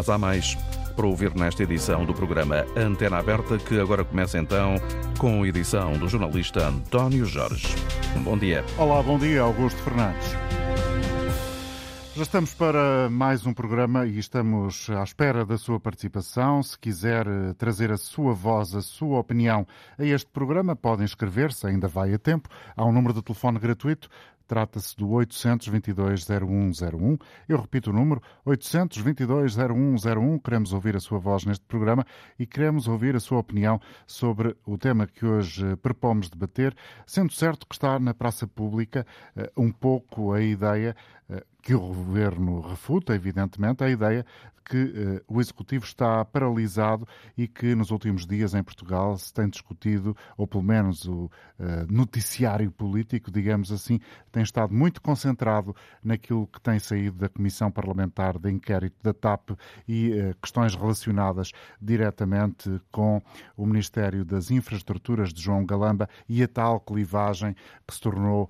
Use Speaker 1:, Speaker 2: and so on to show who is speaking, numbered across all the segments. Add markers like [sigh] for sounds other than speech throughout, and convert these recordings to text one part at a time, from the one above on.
Speaker 1: Mas há mais para ouvir nesta edição do programa Antena Aberta, que agora começa então com a edição do jornalista António Jorge. Um bom dia.
Speaker 2: Olá, bom dia, Augusto Fernandes. Já estamos para mais um programa e estamos à espera da sua participação. Se quiser eh, trazer a sua voz, a sua opinião a este programa, pode inscrever-se, ainda vai a tempo. Há um número de telefone gratuito Trata-se do 822-0101. Eu repito o número, 822-0101. Queremos ouvir a sua voz neste programa e queremos ouvir a sua opinião sobre o tema que hoje propomos debater, sendo certo que está na praça pública eh, um pouco a ideia que o governo refuta, evidentemente, a ideia que uh, o Executivo está paralisado e que nos últimos dias em Portugal se tem discutido, ou pelo menos o uh, noticiário político, digamos assim, tem estado muito concentrado naquilo que tem saído da Comissão Parlamentar de Inquérito da TAP e questões relacionadas diretamente com o Ministério das Infraestruturas de João Galamba e a tal clivagem que se tornou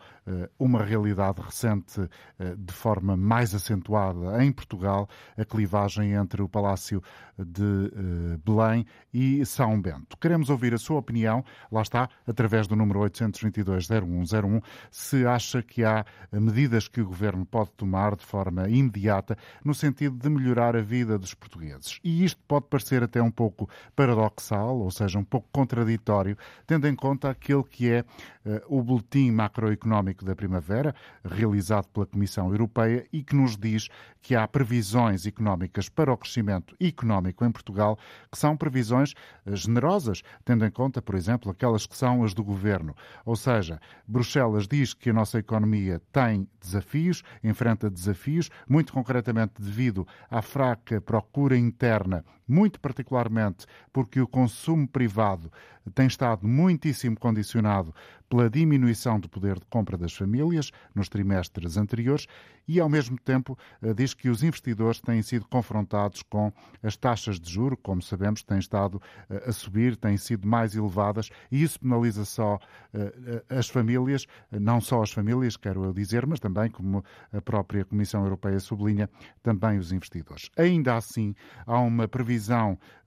Speaker 2: uma realidade recente de forma mais acentuada em Portugal, a clivagem entre o Palácio de uh, Belém e São Bento. Queremos ouvir a sua opinião, lá está, através do número 822-0101, se acha que há medidas que o Governo pode tomar de forma imediata no sentido de melhorar a vida dos portugueses. E isto pode parecer até um pouco paradoxal, ou seja, um pouco contraditório, tendo em conta aquele que é uh, o Boletim Macroeconómico da Primavera, realizado pela Comissão Europeia e que nos diz que há previsões económicas para o crescimento económico em Portugal, que são previsões eh, generosas, tendo em conta, por exemplo, aquelas que são as do governo. Ou seja, Bruxelas diz que a nossa economia tem desafios, enfrenta desafios, muito concretamente devido à fraca procura interna, muito particularmente porque o consumo privado tem estado muitíssimo condicionado pela diminuição do poder de compra das famílias nos trimestres anteriores e, ao mesmo tempo, eh, diz que os investidores têm sido confrontados com as taxas de juro, como sabemos, têm estado eh, a subir, têm sido mais elevadas e isso penaliza só eh, as famílias, não só as famílias, quero eu dizer, mas também, como a própria Comissão Europeia sublinha, também os investidores. Ainda assim, há uma previsão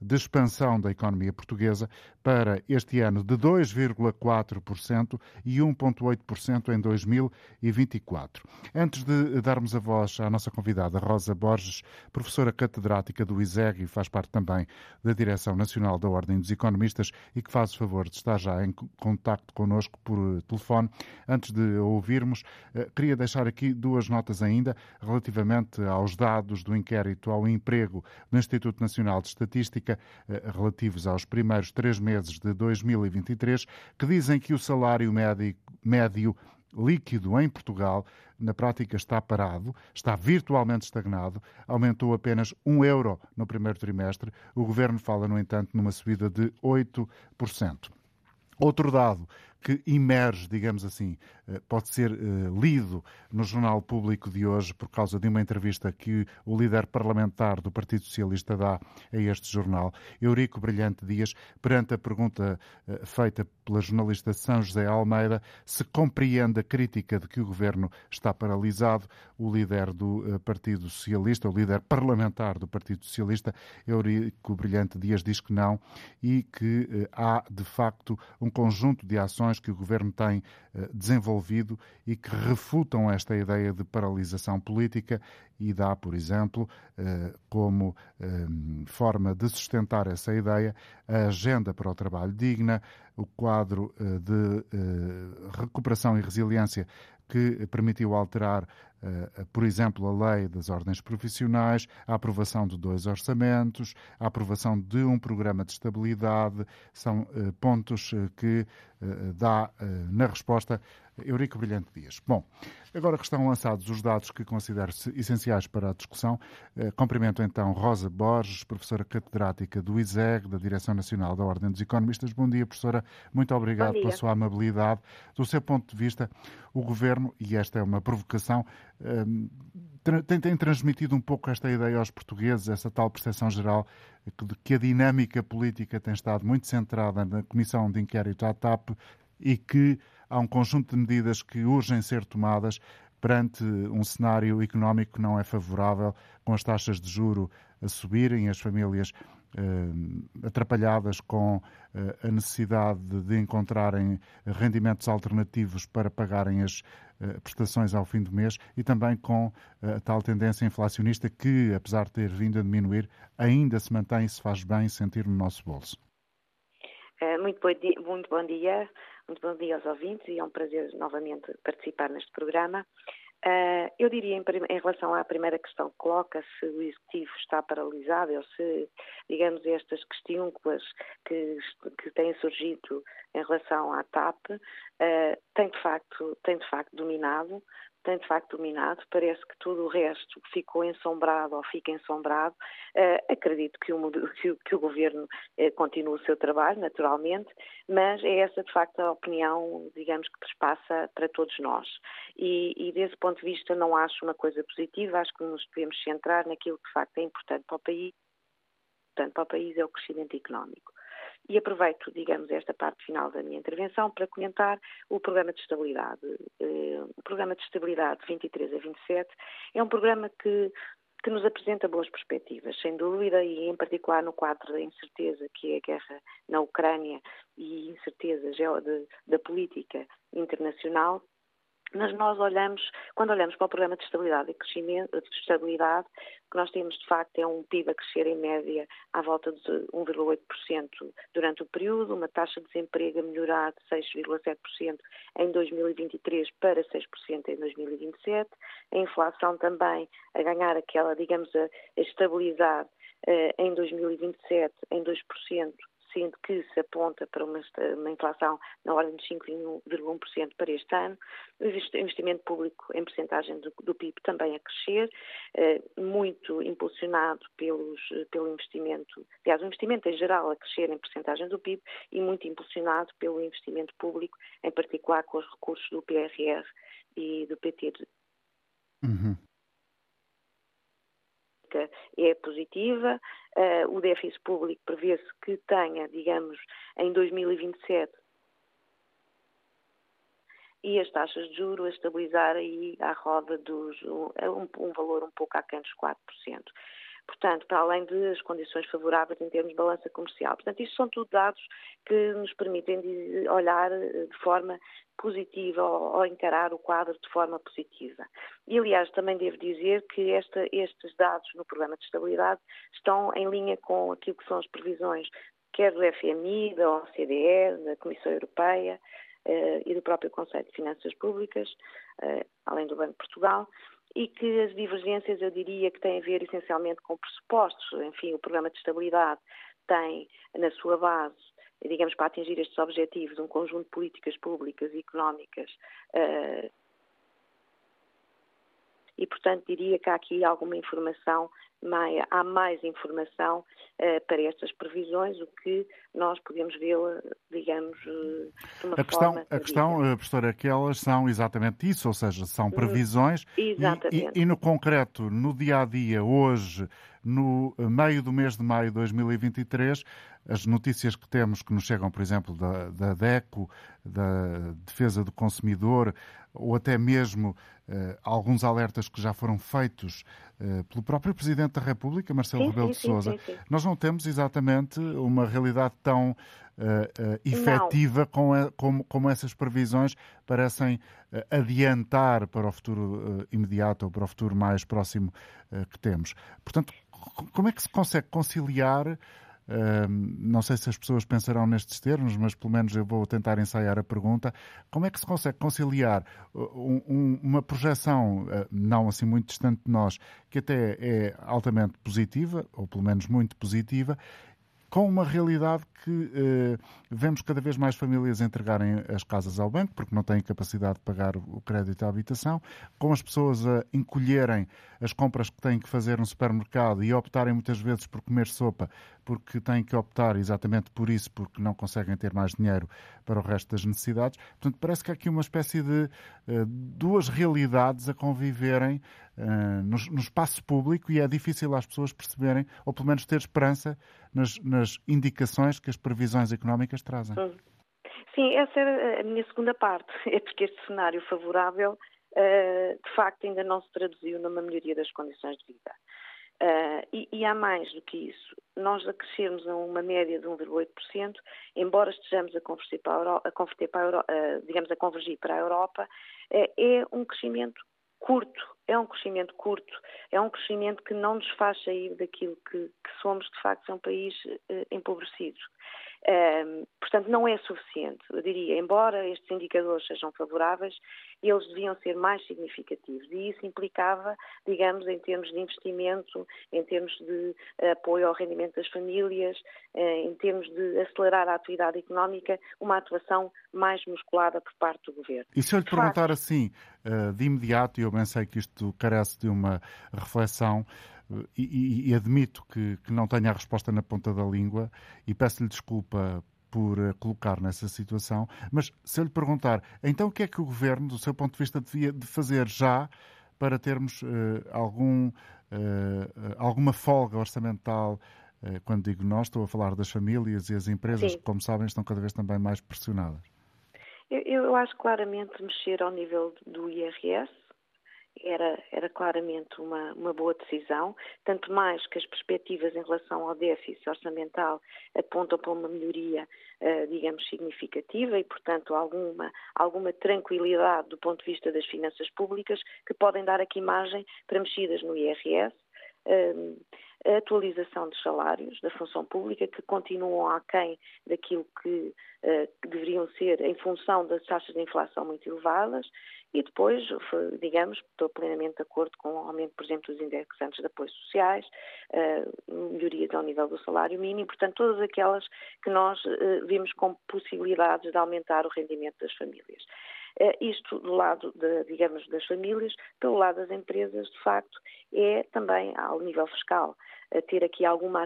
Speaker 2: de expansão da economia portuguesa para este ano de 2,4% e 1,8% em 2024. Antes de darmos a voz à nossa convidada, Rosa Borges, professora catedrática do ISEG e faz parte também da Direção Nacional da Ordem dos Economistas e que faz o favor de estar já em contacto connosco por telefone. Antes de ouvirmos, eh, queria deixar aqui duas notas ainda relativamente aos dados do inquérito ao emprego do Instituto Nacional de Estatística eh, relativos aos primeiros três meses de 2023, que dizem que o salário médio, médio líquido em Portugal, na prática está parado, está virtualmente estagnado, aumentou apenas um euro no primeiro trimestre. O governo fala, no entanto, numa subida de 8%. Outro dado que emerge, digamos assim, pode ser eh, lido no Jornal Público de hoje por causa de uma entrevista que o líder parlamentar do Partido Socialista dá a este jornal, Eurico Brilhante Dias, perante a pergunta eh, feita pela jornalista São José Almeida, se compreende a crítica de que o governo está paralisado. O líder do Partido Socialista, o líder parlamentar do Partido Socialista, Eurico Brilhante Dias, diz que não e que há, de facto, um conjunto de ações que o governo tem eh, desenvolvido e que refutam esta ideia de paralisação política e dá, por exemplo, eh, como eh, forma de sustentar essa ideia, a agenda para o trabalho digna, o quadro de recuperação e resiliência que permitiu alterar, por exemplo, a lei das ordens profissionais, a aprovação de dois orçamentos, a aprovação de um programa de estabilidade, são pontos que dá na resposta Eurico Brilhante Dias. Bom, agora que estão lançados os dados que considero essenciais para a discussão, eh, cumprimento então Rosa Borges, professora catedrática do ISEG, da Direção Nacional da Ordem dos Economistas. Bom dia, professora. Muito obrigado pela sua amabilidade. Do seu ponto de vista, o Governo, e esta é uma provocação, eh, tem, transmitido um pouco esta ideia aos portugueses, essa tal percepção geral de que a dinâmica política tem estado muito centrada na Comissão de Inquérito à TAP e que há um conjunto de medidas que urgem ser tomadas perante um cenário económico que não é favorável, com as taxas de juro a subirem, as famílias atrapalhadas com uh, a necessidade de encontrarem rendimentos alternativos para pagarem as uh, prestações ao fim do mês e também com a tal tendência inflacionista que, apesar de ter vindo a diminuir, ainda se mantém e se faz bem sentir no nosso bolso.
Speaker 3: Muito bom, dia, muito bom dia, muito bom dia aos ouvintes e é um prazer novamente participar neste programa. Uh, eu diria, em, relação à primeira questão que coloca, se o executivo está paralisado ou se, digamos, estas questões que, que têm surgido em relação à TAP, uh, tem, de facto, tem de facto dominado tem de facto dominado, parece que tudo o resto ficou ensombrado ou fica ensombrado. Uh, acredito que o, que, que o Governo uh, continue o seu trabalho, naturalmente, mas é essa de facto a opinião, digamos, que trespassa para todos nós. E, e desse ponto de vista não acho uma coisa positiva, acho que nos devemos centrar naquilo que de facto é importante para o país. Portanto, para o país é o crescimento económico. E aproveito, digamos, esta parte final da minha intervenção para comentar o Programa de Estabilidade. Eh, o Programa de Estabilidade 23 a 27 é um programa que que nos apresenta boas perspectivas, sem dúvida, e em particular no quadro da incerteza que é a guerra na Ucrânia e incerteza da política internacional, mas nós olhamos, quando olhamos para o programa de estabilidade e crescimento, de estabilidade, o que nós temos de facto é um PIB a crescer em média à volta de 1,8% durante o período, uma taxa de desemprego a melhorar de 6,7% em 2023 para 6% em 2027, a inflação também a ganhar aquela, digamos, a, a estabilidade uh, em 2027 em 2% sendo que se aponta para uma, uma inflação na ordem de 5,1% para este ano, o investimento público em percentagem do, do PIB também a crescer, eh, muito impulsionado pelos, pelo investimento, aliás, o investimento em geral a crescer em percentagem do PIB e muito impulsionado pelo investimento público, em particular com os recursos do PRR e do PT. Uhum é positiva. Uh, o déficit público prevê-se que tenha, digamos, em 2027 e as taxas de juros a estabilizar aí à roda dos um, um valor um pouco aquém dos 4%. Portanto, para além das condições favoráveis em termos de balança comercial. Portanto, isto são tudo dados que nos permitem olhar eh, de forma positiva ou, encarar o quadro de forma positiva. E, aliás, também devo dizer que esta, estes dados no programa de estabilidade estão em linha com aquilo que são as previsões quer do FMI, da OCDE, da Comissão Europeia eh, e do próprio Conselho de Finanças Públicas, eh, além do Banco de Portugal, e que as divergências, eu diria, que têm a ver essencialmente com pressupostos. Enfim, o programa de estabilidade tem na sua base, digamos, para atingir estes objetivos, um conjunto de políticas públicas e económicas uh, e, portanto, diria que há aqui alguma informação, há mais informação uh, para estas previsões, o que nós podemos vê-la, digamos, uh, de uma
Speaker 2: a questão, forma... A questão, uh, professora, é que elas são exatamente isso, ou seja, são hum, previsões
Speaker 3: exatamente.
Speaker 2: E, e, e no concreto, no dia-a-dia, -dia, hoje, no meio do mês de maio de 2023, as notícias que temos que nos chegam, por exemplo, da, da DECO, da Defesa do Consumidor, ou até mesmo uh, alguns alertas que já foram feitos uh, pelo próprio Presidente da República, Marcelo sim, Rebelo de Sousa, nós não temos exatamente uma realidade tão uh, efetiva como, como, como, essas previsões parecem adiantar para o futuro imediato ou para o futuro mais próximo que temos. Portanto, como é que se consegue conciliar não sei se as pessoas pensarão nestes termos, mas pelo menos eu vou tentar ensaiar a pergunta. Como é que se consegue conciliar uh, um, uma projeção, uh, não assim muito distante de nós, que até é altamente positiva, ou pelo menos muito positiva, com uma realidade que eh, vemos cada vez mais famílias entregarem as casas ao banco porque não têm capacidade de pagar o crédito à habitação, com as pessoas a encolherem as compras que têm que fazer no supermercado e optarem muitas vezes por comer sopa porque têm que optar exatamente por isso, porque não conseguem ter mais dinheiro para o resto das necessidades. Portanto, parece que há aqui uma espécie de uh, duas realidades a conviverem uh, no, no, espaço público e é difícil às pessoas perceberem, ou pelo menos ter esperança nas, nas indicações que as previsões económicas trazem.
Speaker 3: Sim, essa era a minha segunda parte. [laughs] É porque este cenário favorável de facto ainda não se traduziu numa melhoria das condições de vida. Uh, e, e, há mais do que isso. Nós a crescermos a uma média de 1,8%, embora estejamos a converter para a, Euro, a, para a Euro, uh, digamos, a convergir para a Europa, uh, é um crescimento curto, é um crescimento curto, é um crescimento que não nos faz sair daquilo que, que somos, de facto, é um país empobrecido. Um, portanto, não é suficiente. Eu diria, embora estes indicadores sejam favoráveis, eles deviam ser mais significativos. E isso implicava, digamos, em termos de investimento, em termos de apoio ao rendimento das famílias, eh, em termos de acelerar a atividade económica, uma atuação mais musculada por parte do governo.
Speaker 2: E se eu lhe perguntar assim, eh, de imediato, e eu bem sei que isto carece de uma reflexão, e, e, admito que, que, não tenha a resposta na ponta da língua e peço-lhe desculpa por uh, colocar nessa situação, mas se eu lhe perguntar, então o que é que o Governo, do seu ponto de vista, devia de fazer já para termos uh, algum, uh, alguma folga orçamental quando digo nós, estou a falar das famílias e as empresas Sim. que, como sabem, estão cada vez também mais pressionadas.
Speaker 3: Eu, eu acho claramente mexer ao nível do IRS, era, era claramente uma, uma boa decisão, tanto mais que as perspectivas em relação ao déficit orçamental apontam para uma melhoria, uh, digamos, significativa e, portanto, alguma, alguma tranquilidade do ponto de vista das finanças públicas que podem dar aqui margem para mexidas no IRS. Uh, a atualização dos salários da função pública, que continuam aquém daquilo que, uh, que deveriam ser em função das taxas de inflação muito elevadas, e depois, digamos, estou plenamente de acordo com o aumento, por exemplo, dos indexantes de apoios sociais, uh, melhorias ao nível do salário mínimo, portanto, todas aquelas que nós uh, vimos como possibilidades de aumentar o rendimento das famílias. Uh, isto do lado, de, digamos, das famílias, pelo lado das empresas, de facto, é também ao nível fiscal. Ter aqui alguma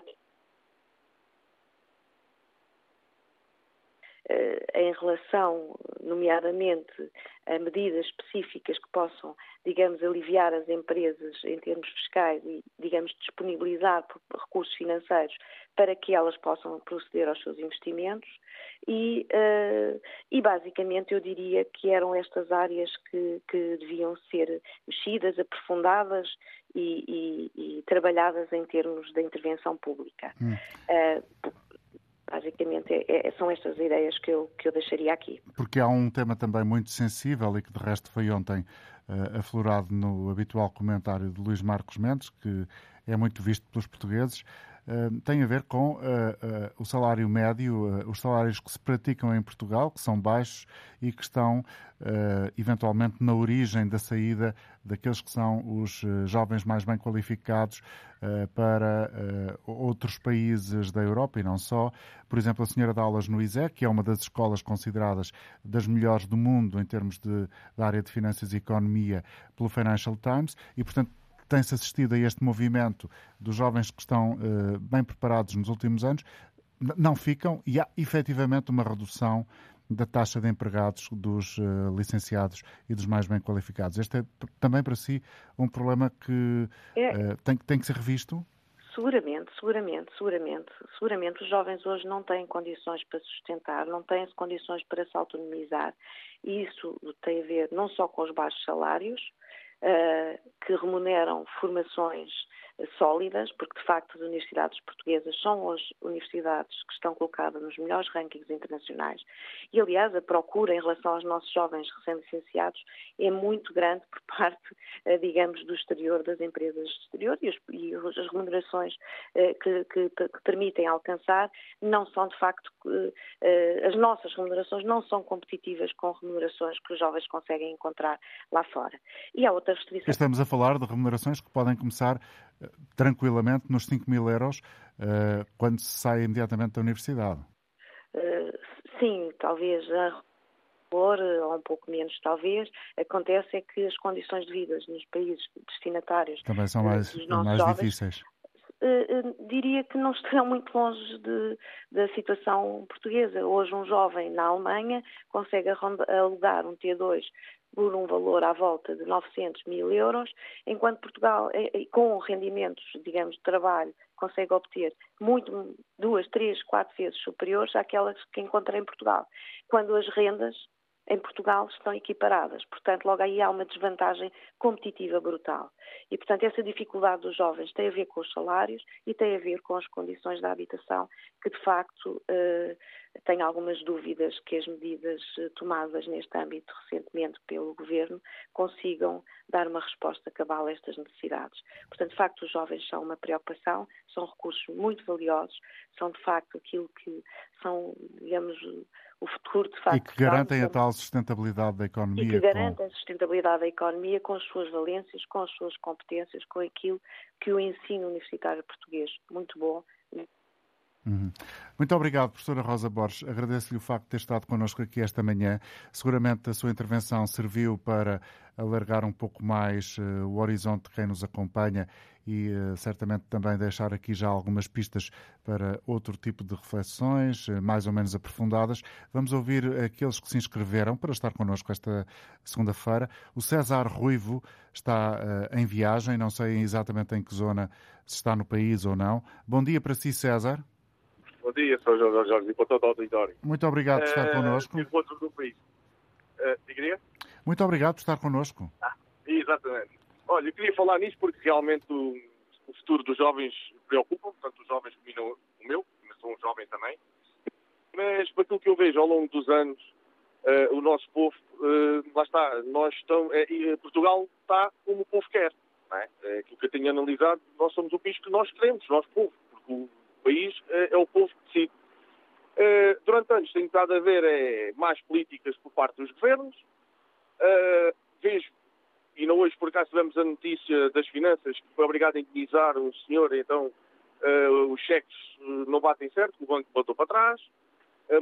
Speaker 3: Eh, em relação, nomeadamente, medidas específicas que possam, digamos, aliviar as empresas em termos fiscais e, digamos, disponibilizar recursos financeiros para que elas possam proceder aos seus investimentos. E, uh, e basicamente, eu diria que eram estas áreas que, que deviam ser mexidas, aprofundadas e, e, e, trabalhadas em termos da intervenção pública. Hum. Basicamente, é, é, são estas ideias que eu, que eu deixaria aqui.
Speaker 2: Porque há um tema também muito sensível e que, de resto, foi ontem uh, aflorado no habitual comentário de Luís Marcos Mendes, que é muito visto pelos portugueses, tem a ver com uh, uh, o salário médio, os salários que se praticam em Portugal, que são baixos e que estão eventualmente na origem da saída daqueles que são os jovens mais bem qualificados para outros países da Europa e não só. Por exemplo, a senhora dá aulas no ISEC, que é uma das escolas consideradas das melhores do mundo em termos de, da área de finanças e economia pelo Financial Times e, portanto, tem-se assistido a este movimento dos jovens que estão uh, bem preparados nos últimos anos, não ficam e há efetivamente uma redução da taxa de empregados dos uh, licenciados e dos mais bem qualificados. Este é também para si um problema que é. uh, tem, tem que ser revisto?
Speaker 3: Seguramente, seguramente, seguramente. Seguramente os jovens hoje não têm condições para sustentar, não têm condições para se autonomizar. E isso tem a ver não só com os baixos salários, uh, que remuneram formações sólidas, porque de facto as universidades portuguesas são as universidades que estão colocadas nos melhores rankings internacionais. E aliás, a procura em relação aos nossos jovens recém-licenciados é muito grande por parte, eh, digamos, do exterior, das empresas do exterior e, os, e as remunerações eh, que, que, que, permitem alcançar não são de facto, eh, as nossas remunerações não são competitivas com remunerações que os jovens conseguem encontrar lá fora. E há outras restrições.
Speaker 2: Estamos a falar de remunerações que podem começar tranquilamente nos 5 mil euros uh, quando se sai imediatamente da universidade.
Speaker 3: Uh, sim, talvez a valor, ou um pouco menos talvez, acontece é que as condições de vida nos países destinatários
Speaker 2: também são mais, mais jovens, difíceis.
Speaker 3: Uh, diria que não estarão [laughs] muito longe de, da situação portuguesa. Hoje um jovem na Alemanha consegue alugar um T2 por um valor à volta de 900 mil euros, enquanto Portugal, eh, eh, com rendimentos, digamos, de trabalho, consegue obter muito, duas, três, quatro vezes superiores àquelas que encontra em Portugal, quando as rendas em Portugal estão equiparadas. Portanto, logo aí há uma desvantagem competitiva brutal. E, portanto, essa dificuldade dos jovens tem a ver com os salários e tem a ver com as condições da habitação, que de facto eh, tem algumas dúvidas que as medidas eh, tomadas neste âmbito recentemente pelo Governo consigam dar uma resposta cabal a estas necessidades. Portanto, de facto, os jovens são uma preocupação, são recursos muito valiosos, são de facto aquilo que são, digamos, o futuro de facto.
Speaker 2: E que garantem a tal sustentabilidade da economia.
Speaker 3: E que garantem a sustentabilidade da economia com as suas valências, com as suas competências, com aquilo que o ensino universitário português, muito bom,
Speaker 2: Uhum. Muito obrigado, professora Rosa Borges. Agradeço-lhe o facto de ter estado connosco aqui esta manhã. Seguramente a sua intervenção serviu para alargar um pouco mais uh, o horizonte de quem nos acompanha e uh, certamente também deixar aqui já algumas pistas para outro tipo de reflexões, uh, mais ou menos aprofundadas. Vamos ouvir aqueles que se inscreveram para estar connosco esta segunda-feira. O César Ruivo está em viagem, não sei exatamente em que zona, se está no país ou não. Bom dia para si, César.
Speaker 4: Bom dia, Sr. Jorge Jorge e para todo o auditório.
Speaker 2: Muito obrigado por estar uh, connosco.
Speaker 4: do país. Uh,
Speaker 2: Muito obrigado por estar connosco.
Speaker 4: Ah, exatamente. Olha, eu queria falar nisso porque realmente o, o futuro dos jovens preocupa, portanto, os jovens dominam o meu, mas sou um jovem também. Mas, para aquilo que eu vejo ao longo dos anos, uh, o nosso povo, uh, lá está, nós estamos, é, Portugal está como o povo quer. Não é? é aquilo que eu tenho analisado, nós somos o país que nós queremos, nós povo, porque o país é, é o povo que decide. Uh, durante anos tem estado a ver é, mais políticas por parte dos governos. Uh, vejo, e não hoje por acaso tivemos a notícia das finanças, que foi obrigado a indenizar um senhor, então uh, os cheques não batem certo, o banco botou para trás,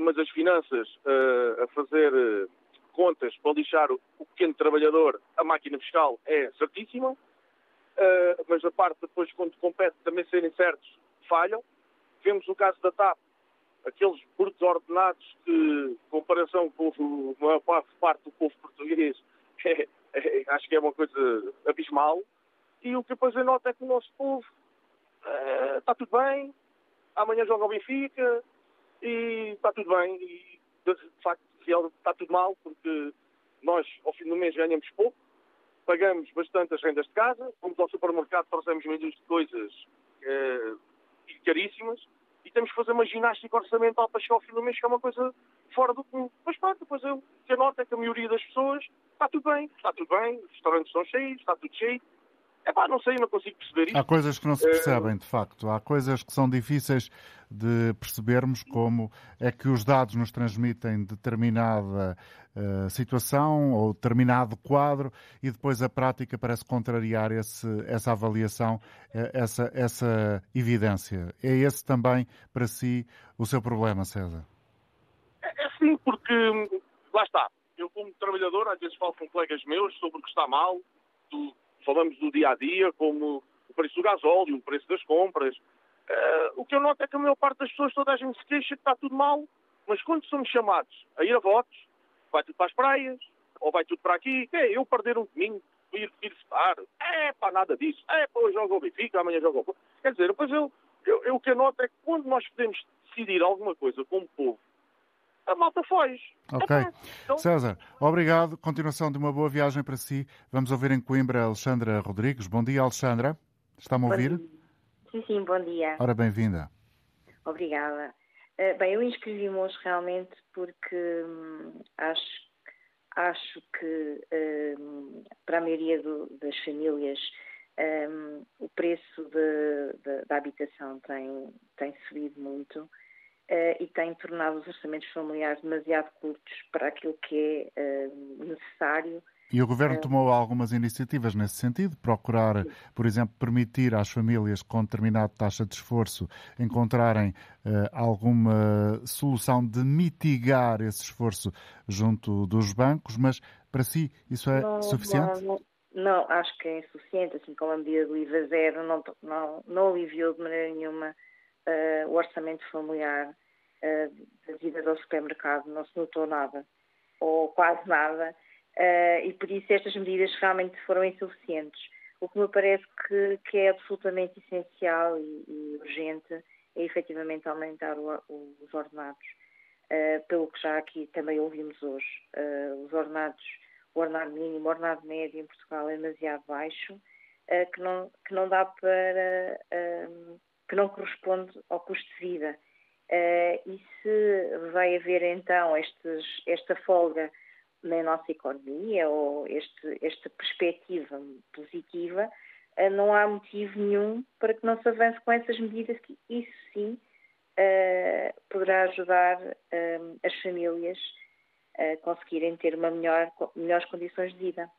Speaker 4: mas as finanças a fazer contas para lixar o, o, pequeno trabalhador, a máquina fiscal é certíssima, mas a parte depois, quando compete também serem certos, falham. Vemos o caso da TAP, aqueles brutos ordenados que, em comparação com a maior parte do povo português, é, [laughs] é, acho que é uma coisa abismal. E o que depois eu noto é que o nosso povo está tudo bem, amanhã joga o Benfica e está tudo bem. E de facto está tudo mal porque nós ao fim do mês ganhamos pouco, pagamos bastante as rendas de casa, vamos ao supermercado, trouxemos milhões de coisas é, caríssimas e temos que fazer uma ginástica orçamental para chegar ao fim do mês, que é uma coisa fora do comum. Mas pronto, depois eu, a nota é que a maioria das pessoas está tudo bem, está tudo bem, os restaurantes estão cheios, está tudo cheio. É pá, não sei, não consigo perceber isto.
Speaker 2: Há coisas que não se percebem, de facto. Há coisas que são difíceis de percebermos, como é que os dados nos transmitem determinada uh, situação ou determinado quadro e depois a prática parece contrariar esse, essa avaliação, eh, essa, essa evidência. É esse também, para si, o seu problema, César?
Speaker 4: É, é sim, porque lá está. Eu, como trabalhador, às vezes falo com colegas meus sobre o que está mal, do falamos do dia a dia, como o preço do gasóleo, o preço das compras. Uh, o que eu noto é que a maior parte das pessoas, toda a gente se queixa que está tudo mal, mas quando somos chamados a ir a votos, vai tudo para as praias, ou vai tudo para aqui, é eu perder um domingo, ir, ir votar, é para nada disso, é para hoje joga o Benfica, amanhã joga o Quer dizer, depois eu, eu, eu, o que eu noto é que quando nós podemos decidir alguma coisa como povo, a malta foge.
Speaker 2: Ok. então... César, obrigado. Continuação de uma boa viagem para si. Vamos ouvir em Coimbra a Alexandra Rodrigues. Bom dia, Alexandra. Está-me a ouvir?
Speaker 5: Sim, sim, bom dia.
Speaker 2: Ora, bem-vinda.
Speaker 5: Obrigada. Uh, bem, eu inscrevi-me hoje realmente porque hum, acho, acho que hum, para a maioria do, das famílias hum, o preço de, de, da habitação tem, tem subido muito uh, e tem tornado os orçamentos familiares demasiado curtos para aquilo que é uh, necessário.
Speaker 2: E o Governo uh, tomou algumas iniciativas nesse sentido, procurar, por exemplo, permitir às famílias com determinada taxa de esforço encontrarem alguma solução de mitigar esse esforço junto dos bancos, mas para si isso é
Speaker 5: não,
Speaker 2: suficiente?
Speaker 5: Não, não, acho que é insuficiente, assim como a medida do IVA zero não, não, não aliviou de maneira nenhuma uh, o orçamento familiar uh, das idas ao supermercado não se notou nada, ou quase nada, uh, e por isso estas medidas realmente foram insuficientes. O que me parece que, que é absolutamente essencial e, e, urgente é efetivamente aumentar o, o, os ordenados. pelo que já aqui também ouvimos hoje. os ordenados, o ordenado mínimo, o ordenado médio em Portugal é demasiado baixo, que, não, que não dá para. Que não corresponde ao custo de vida. e se vai haver então estes, esta folga na nossa economia ou este, esta perspectiva positiva, eh, não há motivo nenhum para que não se avance com essas medidas, que isso sim uh, poderá ajudar as famílias a conseguirem ter uma melhor, melhores condições de vida.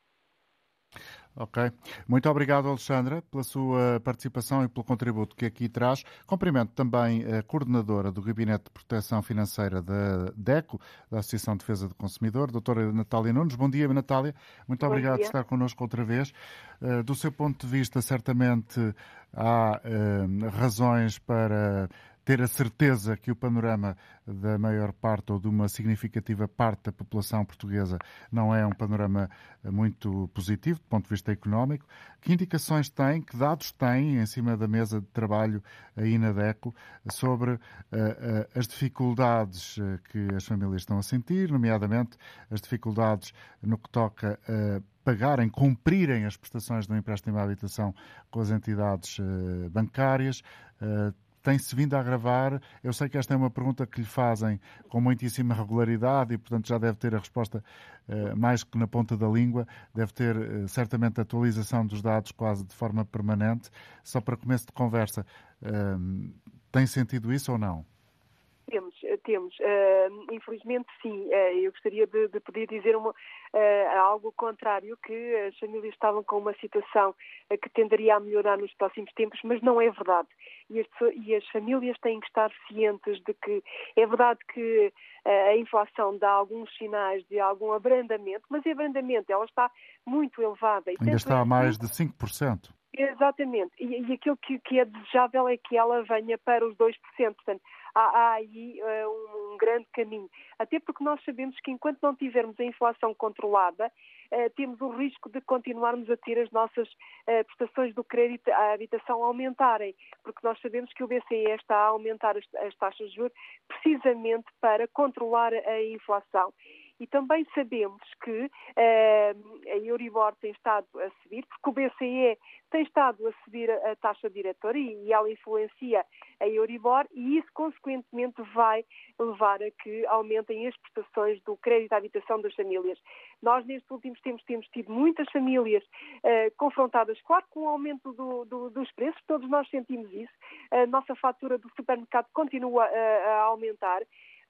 Speaker 2: Ok. Muito obrigado, Alexandra, pela sua participação e pelo contributo que aqui traz. Cumprimento também a coordenadora do Gabinete de Proteção Financeira da DECO, da Associação de Defesa do Consumidor, doutora Natália Nunes. Bom dia, Natália. Muito Bom obrigado por estar connosco outra vez. Eh, do seu ponto de vista, certamente há uh, razões para ter a certeza que o panorama da maior parte ou de uma significativa parte da população portuguesa não é um panorama muito positivo do ponto de vista económico. Que indicações tem, que dados tem em cima da mesa de trabalho aí na DECO sobre uh, uh, as dificuldades que as famílias estão a sentir, nomeadamente as dificuldades no que toca a pagarem, cumprirem as prestações do empréstimo à habitação com as entidades bancárias, tem-se vindo a agravar? Eu sei que esta é uma pergunta que lhe fazem com muitíssima regularidade e, portanto, já deve ter a resposta uh, mais que na ponta da língua, deve ter uh, certamente atualização dos dados quase de forma permanente. Só para começo de conversa, uh, tem sentido isso ou não?
Speaker 6: Temos, temos. Uh, infelizmente, sim. Uh, eu gostaria de, de poder dizer uma, uh, algo contrário, que as famílias estavam com uma situação que tenderia a melhorar nos próximos tempos, mas não é verdade. E as, e as famílias têm que estar cientes de que é verdade que a inflação dá alguns sinais de algum abrandamento, mas é abrandamento, ela está muito elevada.
Speaker 2: Ainda está a mais de 5%.
Speaker 6: Exatamente. E, e aquilo que, que, é desejável é que ela venha para os 2%. Portanto, há, há aí uh, um, grande caminho. Até porque nós sabemos que enquanto não tivermos a inflação controlada, uh, temos o risco de continuarmos a ter as nossas uh, prestações do crédito à habitação aumentarem. Porque nós sabemos que o BCE está a aumentar as, as taxas de juros precisamente para controlar a inflação. E também sabemos que uh, a Euribor tem estado a subir, porque o BCE tem estado a subir a, taxa diretora e, e ela influencia a Euribor e isso, consequentemente, vai levar a que aumentem as prestações do crédito à habitação das famílias. Nós, nestes últimos tempos, temos tido muitas famílias uh, confrontadas, claro, com o aumento do, do, dos preços, todos nós sentimos isso. A nossa fatura do supermercado continua a, a aumentar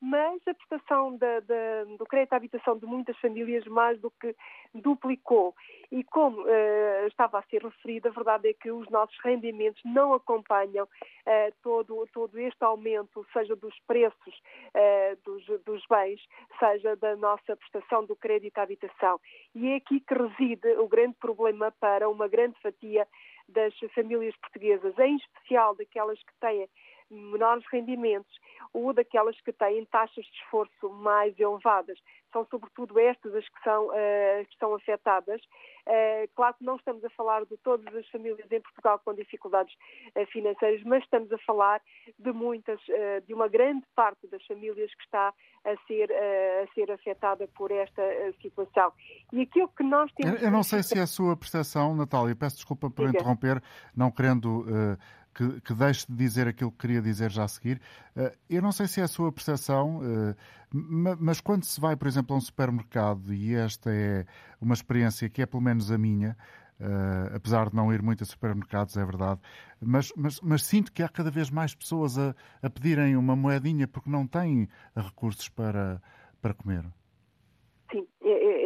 Speaker 6: mas a prestação da, da, do crédito à habitação de muitas famílias mais do que duplicou. E como uh, estava a ser referido, a verdade é que os nossos rendimentos não acompanham uh, todo, todo este aumento, seja dos preços uh, dos, dos bens, seja da nossa prestação do crédito à habitação. E é aqui que reside o grande problema para uma grande fatia das famílias portuguesas, em especial daquelas que têm menores rendimentos ou daquelas que têm taxas de esforço mais elevadas. São sobretudo estas as que são, uh, que estão afetadas. Uh, claro que não estamos a falar de todas as famílias em Portugal com dificuldades uh, financeiras, mas estamos a falar de muitas, de uma grande parte das famílias que está a ser, a ser afetada por esta situação. E aquilo que nós temos.
Speaker 2: Eu não sei se é a sua percepção, Natália, peço desculpa por interromper, não querendo que, que deixe de dizer aquilo que queria dizer já a seguir. Eh, eu não sei se é a sua percepção, eh, mas quando se vai, por exemplo, a um supermercado, e esta é uma experiência que é pelo menos a minha, Uh, apesar de não ir muito a supermercados, é verdade, mas, mas, mas sinto que há cada vez mais pessoas a, a, pedirem uma moedinha porque não têm recursos para, para comer.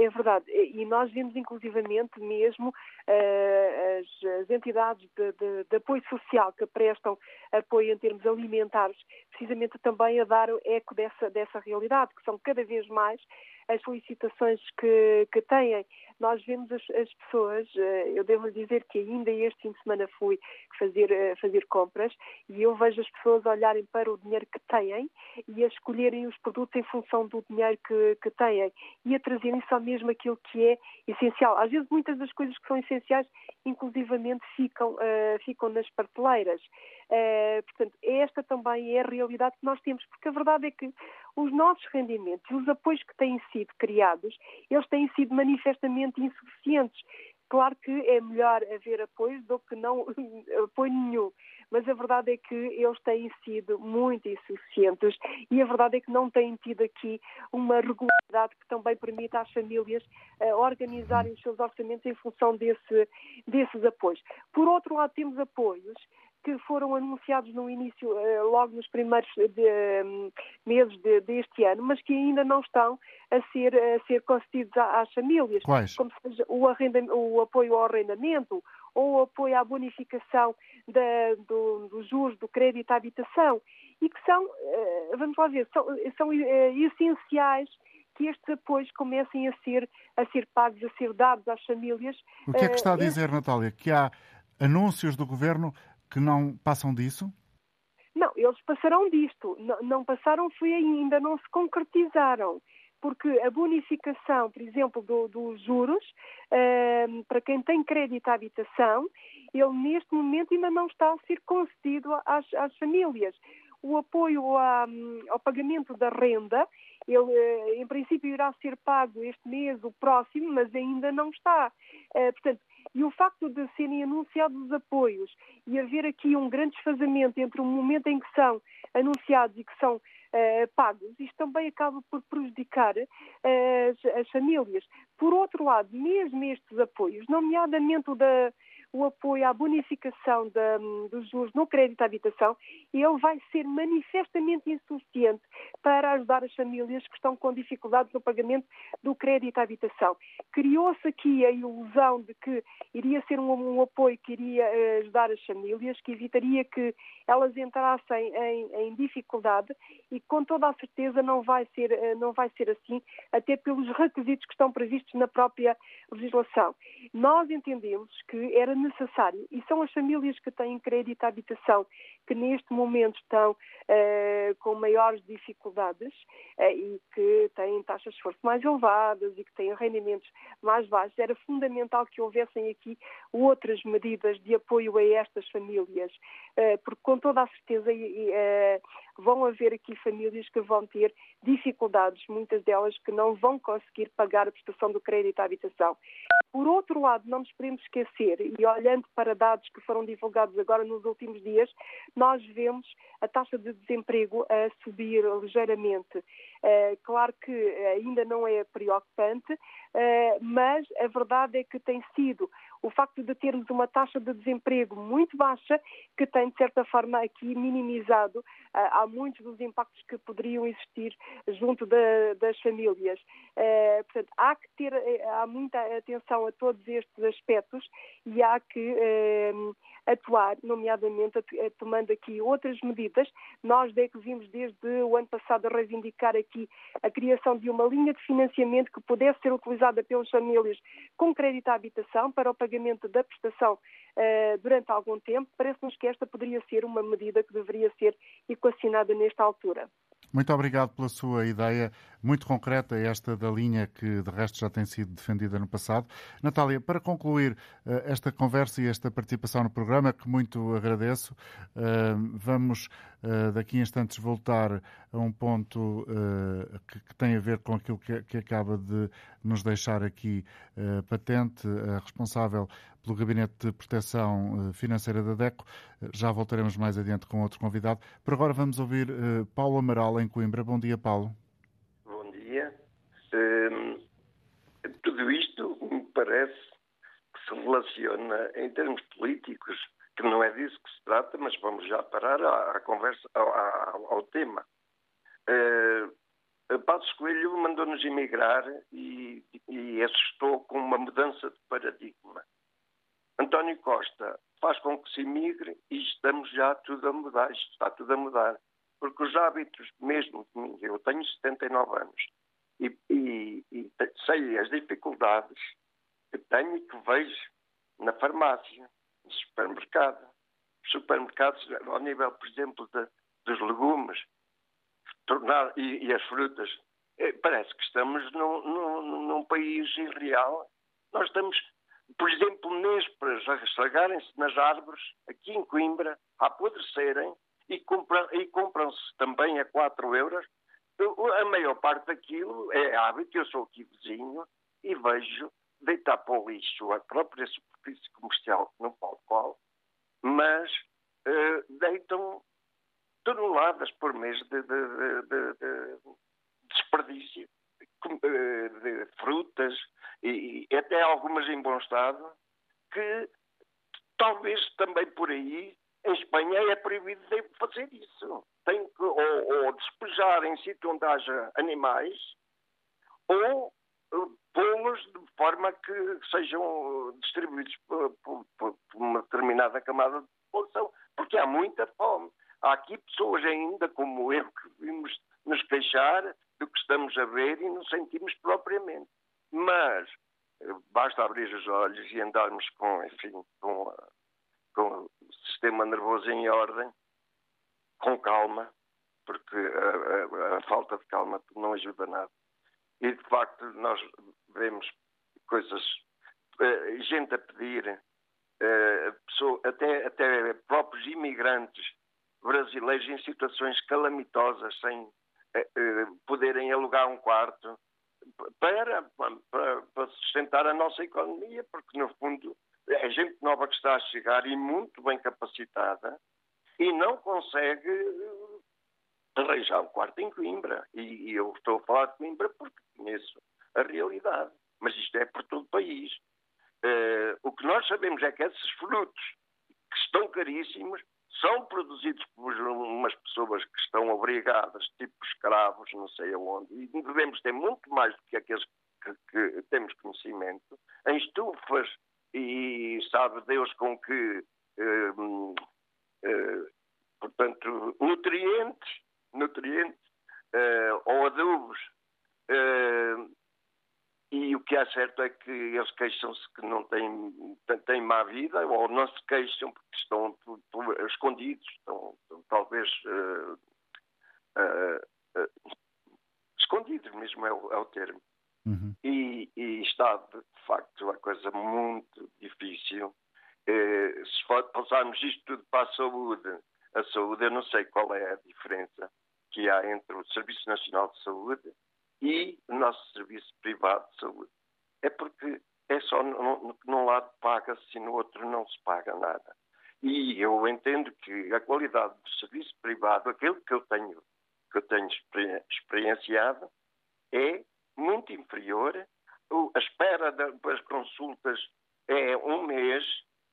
Speaker 6: É, verdade. E nós vemos inclusivamente mesmo uh, as, as, entidades de, de, de, apoio social que prestam apoio em termos alimentares, precisamente também a dar eco dessa, dessa realidade, que são cada vez mais as solicitações que, que têm. Nós vemos as, as pessoas, eh, eu devo dizer que ainda este fim de semana fui fazer, eh, fazer compras e eu vejo as pessoas olharem para o dinheiro que têm e a escolherem os produtos em função do dinheiro que, que têm e a trazerem só mesmo aquilo que é essencial. Às vezes muitas das coisas que são essenciais, inclusivamente, ficam, uh, ficam nas prateleiras. Uh, portanto, esta também é a realidade que nós temos, porque a verdade é que os nossos rendimentos os apoios que têm sido criados, eles têm sido manifestamente insuficientes. Claro que é melhor haver apoio do que não [laughs] apoio nenhum, mas a verdade é que eles têm sido muito insuficientes e a verdade é que não têm tido aqui uma regularidade que também permita às famílias uh, organizarem os seus orçamentos em função desse, desses apoios. Por outro lado, temos apoios que foram anunciados no início, eh, logo nos primeiros de, um, meses de, deste ano, mas que ainda não estão a ser, a ser concedidos às famílias.
Speaker 2: Quais?
Speaker 6: Como seja o, o apoio ao arrendamento ou o apoio à bonificação da, do, dos juros do crédito à habitação e que são, eh, vamos lá ver, são, são eh, essenciais que estes apoios comecem a ser, a ser pagos, a ser dados às famílias.
Speaker 2: O que é que está a dizer, Natália? Que há anúncios do governo que não passam disso?
Speaker 6: Não, eles passarão disto. Não, não passaram, foi ainda, não se concretizaram. Porque a bonificação, por exemplo, dos do juros, uh, para quem tem crédito à habitação, ele neste momento ainda não está a ser concedido às, às famílias. O apoio ao pagamento da renda, ele eh, em princípio irá ser pago este mês, o próximo, mas ainda não está. Uh, portanto, e o facto de serem anunciados os apoios e haver aqui um grande desfazamento entre o momento em que são anunciados e que são uh, pagos, isto também acaba por prejudicar uh, as, as, famílias. Por outro lado, mesmo estes apoios, nomeadamente o da o apoio à bonificação da, dos juros no crédito à habitação, ele vai ser manifestamente insuficiente para ajudar as famílias que estão com dificuldades no pagamento do crédito à habitação. Criou-se aqui a ilusão de que iria ser um, um apoio que iria uh, ajudar as famílias, que evitaria que elas entrassem em, em, dificuldade e com toda a certeza não vai, ser, uh, não vai ser assim, até pelos requisitos que estão previstos na própria legislação. Nós entendemos que era necessário, e são as famílias que têm crédito à habitação que neste momento estão uh, com maiores dificuldades uh, e que têm taxas de esforço mais elevadas e que têm rendimentos mais baixos, era fundamental que houvessem aqui outras medidas de apoio a estas famílias, uh, porque com toda a certeza vão haver aqui famílias que vão ter dificuldades, muitas delas que não vão conseguir pagar a prestação do crédito à habitação. Por outro lado, não nos podemos esquecer, e olhando para dados que foram divulgados agora nos últimos dias, nós vemos a taxa de desemprego a subir ligeiramente. Eh, claro que ainda não é preocupante, eh, mas a verdade é que tem sido o facto de termos uma taxa de desemprego muito baixa, que tem, de certa forma, aqui minimizado uh, há muitos dos impactos que poderiam existir junto da, das famílias. Uh, portanto, há que ter eh, há muita atenção a todos estes aspectos e há que uh, atuar, nomeadamente tomando aqui outras medidas. Nós, que vimos desde o ano passado a reivindicar aqui a criação de uma linha de financiamento que pudesse ser utilizada pelas famílias com crédito à habitação para o pagamento pagamento da prestação uh, durante algum tempo, parece-nos que esta poderia ser uma medida que deveria ser equacionada nesta altura.
Speaker 2: Muito obrigado pela sua ideia muito concreta, esta da linha que de resto já tem sido defendida no passado. Natália, para concluir uh, esta conversa e esta participação no programa, que muito agradeço, uh, vamos uh, daqui a instantes voltar a um ponto que, tem a ver com aquilo que, que acaba de nos deixar aqui patente, a responsável pelo Gabinete de Proteção Financeira da DECO. Já voltaremos mais adiante com outro convidado. Por agora vamos ouvir Paulo Amaral em Coimbra. Bom dia, Paulo.
Speaker 7: Bom dia. Hum, tudo isto me parece que se em termos políticos, que não é disso que se trata, mas vamos já parar à conversa, ao, ao tema. Uh, Passos Coelho mandou-nos emigrar e, e assustou com uma mudança de paradigma. António Costa faz com que se emigre e estamos já tudo a mudar, está tudo a mudar. Porque os hábitos, mesmo de mim, eu tenho 79 anos e, e, e sei as dificuldades que tenho e que vejo na farmácia, no supermercado, supermercados ao nível, por exemplo, de, dos legumes tornar, e, e, as frutas, eh, parece que estamos num, num, num país irreal. Nós estamos, por exemplo, nésperas a estragarem-se nas árvores, aqui em Coimbra, a apodrecerem, e, compram, e compram-se também a 4 euros. A maior parte daquilo é hábito, eu sou aqui vizinho e vejo deitar para o lixo a própria superfície comercial não pode qual, mas uh, deitam toneladas por mês de, de, de, de desperdício eh, de frutas e, e, até algumas em bom estado que talvez também por aí em Espanha é proibido fazer isso. Tem que ou, ou despejar em sítio onde haja animais ou pô-los de forma que sejam distribuídos por, por, por, uma determinada camada de população, porque há muita fome. Há aqui pessoas ainda como eu que vimos nos queixar do que estamos a ver e não sentimos propriamente. Mas eh, basta abrir os olhos e andarmos com, enfim, com, com o sistema nervoso em ordem, com calma, porque a, a, a falta de calma não ajuda nada. E de facto nós vemos coisas, uh, gente a pedir, pessoa, até, até próprios imigrantes brasileiros em situações calamitosas, sem uh, poderem alugar um quarto, para, para, para, sustentar a nossa economia, porque no fundo é gente nova que está a chegar e muito bem capacitada e não consegue arranjar um quarto em Coimbra. E, e eu estou a falar de porque conheço a realidade. Mas isto é por todo o país. Uh, o que nós sabemos é que esses frutos, que estão caríssimos, são produzidos por umas pessoas que estão obrigadas, tipo escravos, não sei aonde, e devemos ter muito mais do que aqueles que, que temos conhecimento, em estufas e sabe Deus com que, uh, uh, portanto, nutrientes, nutrientes ou adubos Uh, e o que é certo é que eles queixam-se que não têm, têm má vida, ou não se queixam porque estão escondidos, estão, estão talvez uh, uh, escondidos mesmo é o, é o termo. Uhum. E, e, está de facto uma coisa muito difícil. se passarmos isto tudo para a saúde, a saúde, eu não sei qual é a diferença que há entre o Serviço Nacional de Saúde e o nosso serviço privado de saúde. É porque é só num, num lado paga-se e no outro não se paga nada. E eu entendo que a qualidade do serviço privado, aquele que eu tenho, que eu tenho experienciado, é muito inferior. A espera das consultas é um mês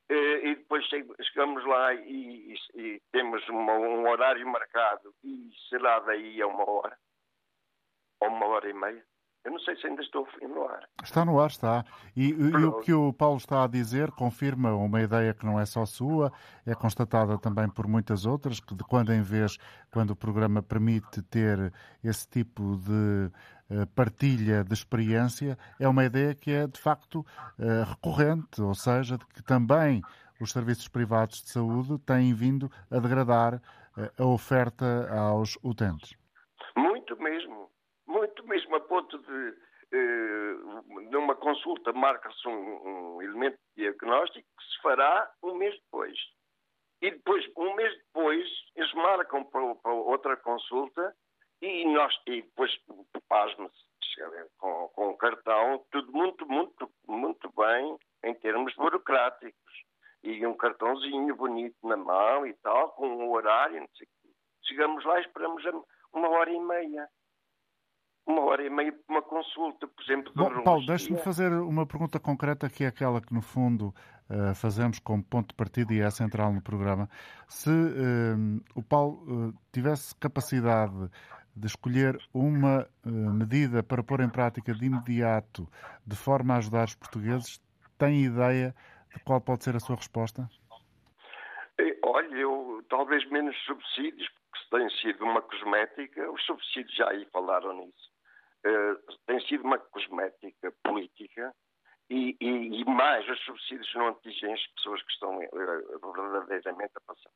Speaker 7: eh, e depois chegamos lá e, e, e temos uma, um horário marcado e será daí a uma hora ou uma hora e meia. Eu não sei se ainda estou no ar.
Speaker 2: Está no ar, está. E, e, o que o Paulo está a dizer confirma uma ideia que não é só sua, é constatada também por muitas outras, que de quando em vez, quando o programa permite ter esse tipo de uh, partilha de experiência, é uma ideia que é de facto uh, recorrente, ou seja, de que também os serviços privados de saúde têm vindo a degradar uh, a oferta aos utentes.
Speaker 7: Muito mesmo mesmo a ponto de, eh, numa consulta, marca-se um, um, elemento diagnóstico que se fará um mês depois. E depois, um mês depois, eles marcam para, para outra consulta e, nós, e depois, pasme-se, com, com um cartão, tudo muito, muito, muito bem em termos burocráticos. E um cartãozinho bonito na mão e tal, com um horário, não sei o quê. Chegamos lá e esperamos uma hora e meia uma hora e meia para uma consulta, por exemplo.
Speaker 2: Bom, Paulo, deixe-me fazer uma pergunta concreta que é aquela que, no fundo, uh, fazemos como ponto de partida e é central no programa. Se uh, o Paulo uh, tivesse capacidade de escolher uma medida para pôr em prática de imediato, de forma a ajudar os portugueses, tem ideia de qual pode ser a sua resposta?
Speaker 7: Olha, eu talvez menos subsídios, porque tem sido uma cosmética, os subsídios já aí falaram nisso. Eh, tem sido uma cosmética política e, e, e, mais os subsídios não atingem as pessoas que estão uh, verdadeiramente a passar.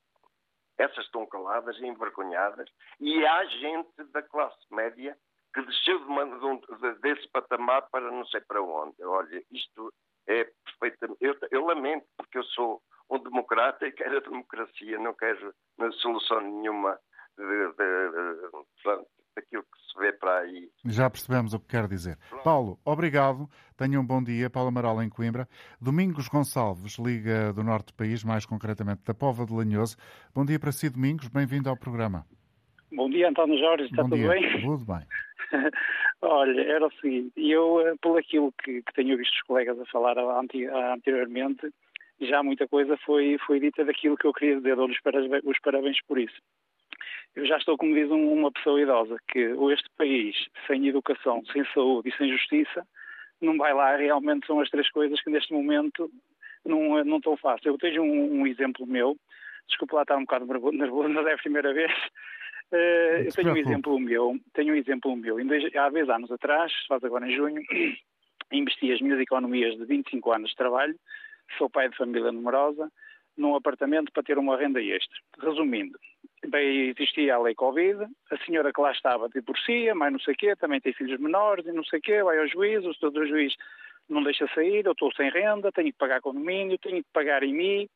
Speaker 7: Essas estão caladas e envergonhadas e há gente da classe média que desceu de uma, de, desse patamar para não sei para onde. Olha, isto é perfeitamente. Eu, eu lamento, porque eu sou um democrata e quero a democracia, não quero solução nenhuma de, de, de, daquilo que se vê para aí.
Speaker 2: Já percebemos o que quer dizer. Pronto. Paulo, obrigado. Tenha um bom dia. Paulo Amaral, em Coimbra. Domingos Gonçalves, Liga do Norte do País, mais concretamente da Pova de Lanhoso. Bom dia para si, Domingos. Bem-vindo ao programa.
Speaker 8: Bom dia, António Jorge. Está
Speaker 2: bom
Speaker 8: tudo
Speaker 2: dia.
Speaker 8: bem?
Speaker 2: Tudo bem. [laughs]
Speaker 8: Olha, era o seguinte, eu, eh, por aquilo que, que, tenho visto os colegas a falar anteriormente, já muita coisa foi, foi dita daquilo que eu queria dizer, dou-lhes os parabéns por isso. Eu já estou, como diz uma pessoa idosa, que este país, sem educação, sem saúde e sem justiça, não vai lá, realmente são as três coisas que neste momento não, não estão fáceis. Eu tenho um, um exemplo meu, desculpa lá estar um bocado nervoso, mas é a primeira vez. Uh, eu tenho um exemplo meu, tenho um exemplo meu. Há 10 anos atrás, faz agora em junho, [clears throat] investi as minhas economias de 25 anos de trabalho, sou pai de família numerosa, num apartamento para ter uma renda extra. Resumindo, bem, existia a lei Covid, a senhora que lá estava divorcia, mas não sei o quê, também tem filhos menores e não sei o quê, vai ao juiz, o senhor do juiz não deixa sair, eu estou sem renda, tenho que pagar condomínio, tenho que pagar IMI,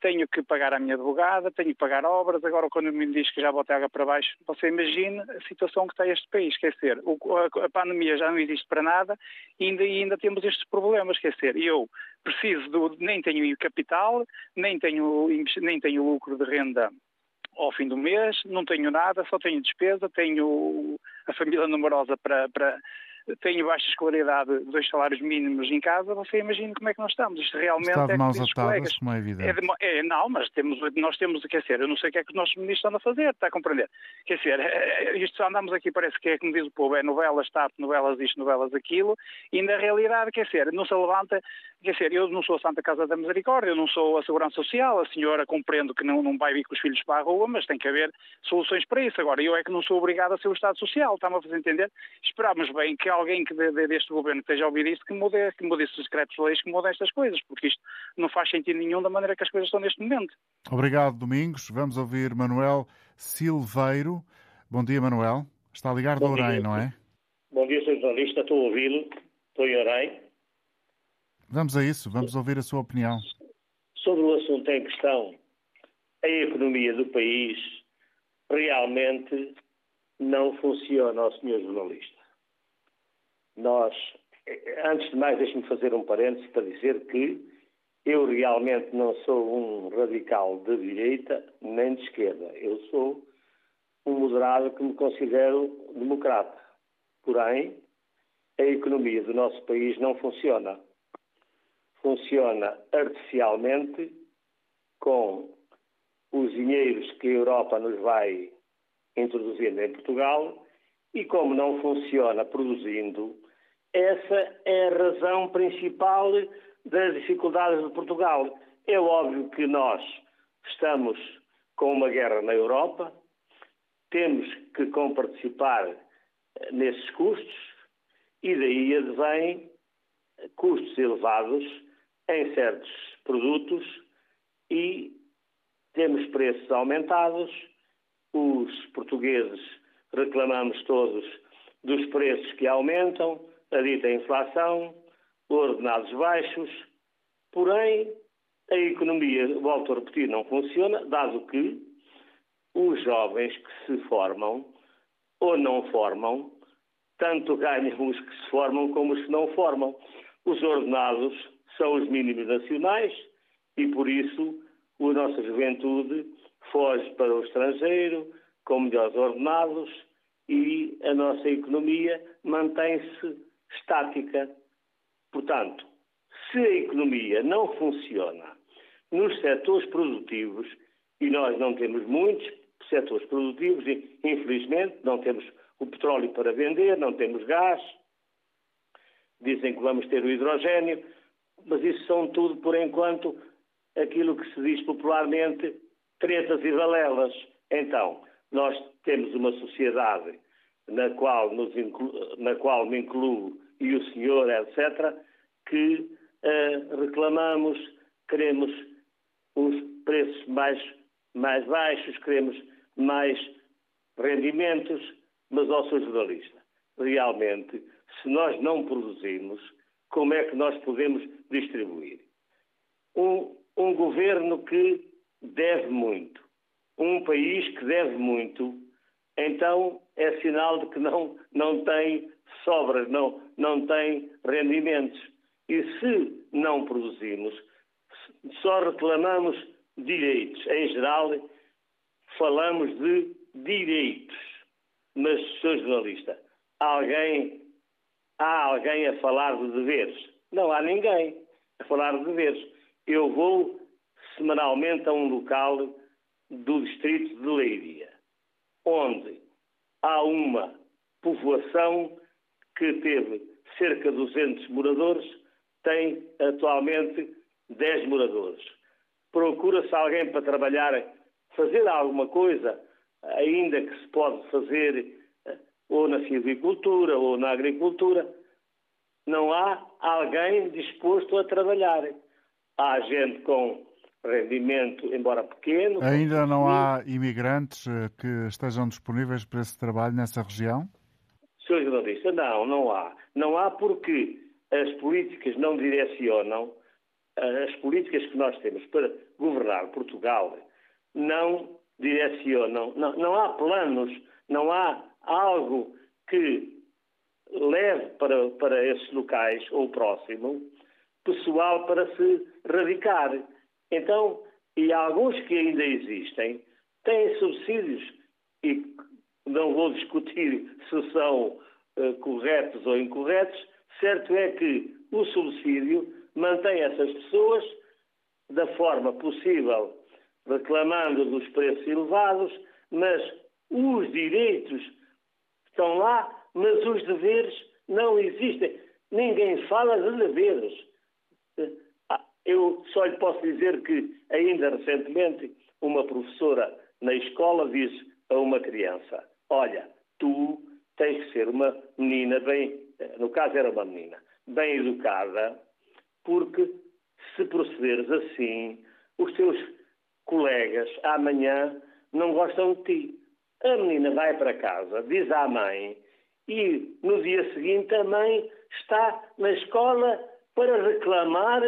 Speaker 8: tenho que pagar a minha advogada, tenho que pagar obras, agora quando me diz que já bota água para baixo, você imagina a situação que está este país, quer dizer, a, pandemia já não existe para nada e ainda, ainda temos estes problemas, quer dizer, eu preciso, do, nem tenho capital, nem tenho, nem tenho lucro de renda ao fim do mês, não tenho nada, só tenho despesa, tenho a família numerosa para, para tenho baixa escolaridade, dois salários mínimos em casa, você imagina como é que nós estamos. Isto realmente
Speaker 2: Está
Speaker 8: é
Speaker 2: mãos
Speaker 8: atadas,
Speaker 2: como é evidente.
Speaker 8: É, de, é, não, mas temos, nós temos, quer dizer, eu não sei o que é que os nossos ministros estão a fazer, está a compreender? Quer dizer, é, é, isto andamos aqui, parece que é como diz o povo, é novelas, TAP, novelas isto, novelas aquilo, e na realidade, quer dizer, não se levanta, quer dizer, eu não sou a Santa Casa da Misericórdia, eu não sou a Segurança Social, a senhora compreendo que não, não vai vir com os filhos para a rua, mas tem que haver soluções para isso. Agora, eu é que não sou obrigado a ser o Estado Social, está-me a fazer entender? Esperamos bem que alguém que de, de, deste governo esteja a ouvir isso, que mude, que mude esses decretos-leis, que mude estas coisas, porque isto não faz sentido nenhum da maneira que as coisas estão neste momento.
Speaker 2: Obrigado, Domingos. Vamos ouvir Manuel Silveiro. Bom dia, Manuel. Está a ligar do Orem, não é?
Speaker 9: Bom dia, Sr. Jornalista. Estou a ouvi-lo. Estou em Orem.
Speaker 2: Vamos a isso. Vamos ouvir a sua opinião.
Speaker 9: Sobre o assunto em questão, a economia do país realmente não funciona, ó, Sr. Jornalista. Nós, antes de mais, deixe-me fazer um parênteses para dizer que eu realmente não sou um radical de direita nem de esquerda. Eu sou um moderado que me considero democrata. Porém, a economia do nosso país não funciona. Funciona artificialmente com os dinheiros que a Europa nos vai introduzindo em Portugal e como não funciona produzindo, essa é a razão principal das dificuldades de Portugal. É óbvio que nós estamos com uma guerra na Europa, temos que comparticipar nesses custos e daí advém custos elevados em certos produtos e temos preços aumentados. Os portugueses reclamamos todos dos preços que aumentam, a dita inflação, ordenados baixos, porém a economia, volto a repetir, não funciona, dado que os jovens que se formam ou não formam, tanto ganham os que se formam como os que não formam. Os ordenados são os mínimos nacionais e, por isso, a nossa juventude foge para o estrangeiro com melhores ordenados e a nossa economia mantém-se estática. Portanto, se a economia não funciona nos setores produtivos, e nós não temos muitos setores produtivos, infelizmente, não temos o petróleo para vender, não temos gás, dizem que vamos ter o hidrogênio, mas isso são tudo, por enquanto, aquilo que se diz popularmente, tretas e valelas. Então, nós temos uma sociedade na qual, inclu... na qual me incluo e o senhor, etc., que uh, reclamamos, queremos os preços mais, mais baixos, queremos mais rendimentos, mas ao seu jornalista, realmente, se nós não produzimos, como é que nós podemos distribuir? Um, um governo que deve muito, um país que deve muito, então é sinal de que não, não tem sobras, não, não tem rendimentos. E se não produzimos, só reclamamos direitos. Em geral, falamos de direitos. Mas, Sr. Jornalista, alguém, há alguém a falar de deveres? Não há ninguém a falar de deveres. Eu vou semanalmente a um local do distrito de Leiria, onde há uma povoação que teve cerca de 200 moradores, tem atualmente 10 moradores. Procura-se alguém para trabalhar, fazer alguma coisa, ainda que se pode fazer ou na silvicultura ou na agricultura. Não há alguém disposto a trabalhar. Há gente com rendimento, embora pequeno.
Speaker 2: Ainda não há imigrantes eh, que estejam disponíveis para esse trabalho nessa região?
Speaker 9: Sr. jornalista, não, não há. Não há porque as políticas não direcionam, eh, as políticas que nós temos para governar Portugal não direcionam, não, não há planos, não há algo que leve para, para esses locais ou próximo pessoal para se radicar. Então, e alguns que ainda existem, têm subsídios e não vou discutir [laughs] se são uh, corretos ou incorretos, certo é que o subsídio mantém essas pessoas da forma possível, reclamando dos preços elevados, mas os direitos estão lá, mas os deveres não existem. Ninguém fala de deveres. Eu só lhe posso dizer que, ainda recentemente, uma professora na escola disse a uma criança: Olha, tu tens que ser uma menina bem, no caso era uma menina, bem educada, porque se procederes assim, os teus colegas amanhã não gostam de ti. A menina vai para casa, diz à mãe, e no dia seguinte a mãe está na escola para reclamar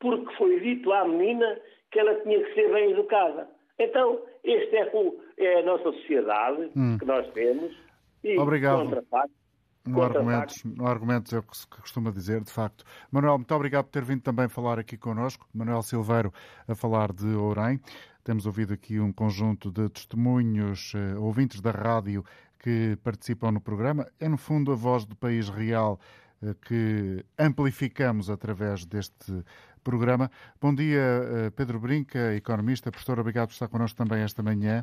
Speaker 9: porque foi dito à menina que ela tinha que ser bem educada. Então, esta é, é, a nossa sociedade hum. que nós temos. E
Speaker 2: Obrigado. No argumentos, no argumentos é o que se costuma dizer, de facto. Manuel, muito obrigado por ter vindo também falar aqui connosco. Manuel Silveiro a falar de Ourém. Temos ouvido aqui um conjunto de testemunhos, uh, ouvintes da rádio que participam no programa. É, no fundo, a voz do país real uh, que amplificamos através deste programa. Bom dia, eh, Pedro Brinca, economista, professor, obrigado por estar connosco também esta manhã.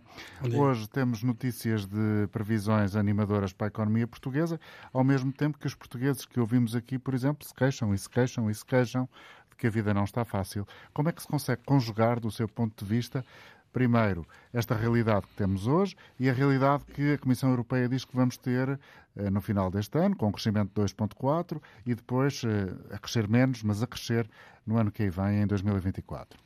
Speaker 2: Hoje temos notícias de previsões animadoras para a economia portuguesa, ao mesmo tempo que os portugueses que ouvimos aqui, por exemplo, se queixam e se queixam e se queixam de que a vida não está fácil. Como é que se consegue conjugar, do seu ponto de vista, primeiro, esta realidade que temos hoje e a realidade que a Comissão Europeia diz que vamos ter eh, no final deste ano, com um crescimento de 2,4 e depois eh, a crescer menos, mas a crescer no ano que aí vem, em 2024.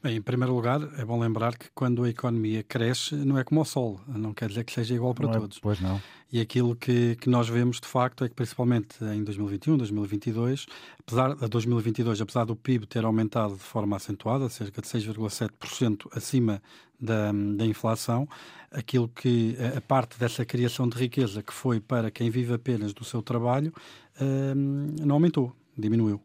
Speaker 10: Bem, em primeiro lugar, é bom lembrar que quando a economia cresce, não é como o Sol, não quer dizer que seja igual para
Speaker 2: não
Speaker 10: é, todos.
Speaker 2: Pois não.
Speaker 10: E aquilo que, que nós vemos, de facto, é que principalmente em 2021, 2022, apesar de 2022, apesar do PIB ter aumentado de forma acentuada, cerca de 6,7% acima da, da inflação, aquilo que a parte dessa criação de riqueza que foi para quem vive apenas do seu trabalho hum, não aumentou, diminuiu.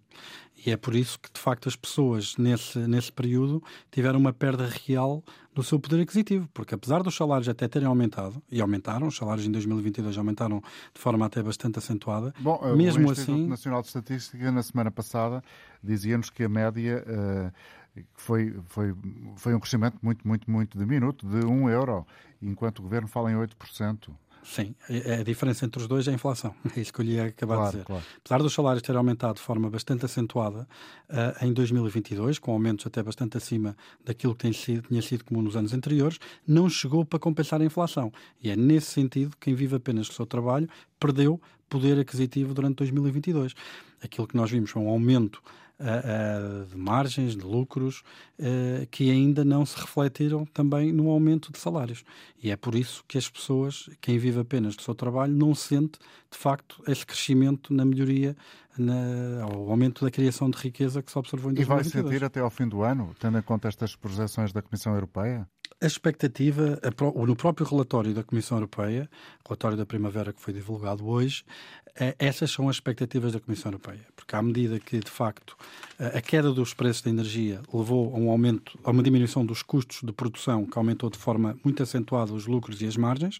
Speaker 10: E é por isso que, de facto, as pessoas nesse, nesse período tiveram uma perda real do seu poder aquisitivo, porque apesar dos salários até terem aumentado, e aumentaram, os salários em 2022 aumentaram de forma até bastante acentuada,
Speaker 2: Bom, mesmo o Instituto assim... Nacional de Estatística, na semana passada, dizia-nos que a média... Uh, foi, foi, foi um crescimento muito, muito, muito diminuto, de 1 euro, enquanto o governo fala em 8%.
Speaker 10: Sim, é, é a diferença entre os dois é a inflação. [laughs] É isso que eu lhe ia acabar
Speaker 2: claro,
Speaker 10: de dizer.
Speaker 2: Claro.
Speaker 10: Apesar dos salários terem aumentado de forma bastante acentuada uh, em 2022, com aumentos até bastante acima daquilo que sido, tinha sido comum nos anos anteriores, não chegou para compensar a inflação. E é nesse sentido que quem vive apenas do seu trabalho perdeu poder aquisitivo durante 2022. Aquilo que nós vimos foi um aumento uh, de margens, de lucros, uh, que ainda não se refletiram também no aumento de salários. E é por isso que as pessoas, quem vive apenas do seu trabalho, não sente, de facto, esse crescimento na melhoria, na, ao aumento da criação de riqueza que se observou em 2022.
Speaker 2: E vai sentir até ao fim do ano, tendo em conta estas projeções da Comissão Europeia?
Speaker 10: A expectativa, no próprio relatório da Comissão Europeia, relatório da primavera que foi divulgado hoje, eh, essas são as expectativas da Comissão Europeia. Porque à medida que, de facto, a queda dos preços da energia levou a um aumento, a uma diminuição dos custos de produção, que aumentou de forma muito acentuada os lucros e as margens,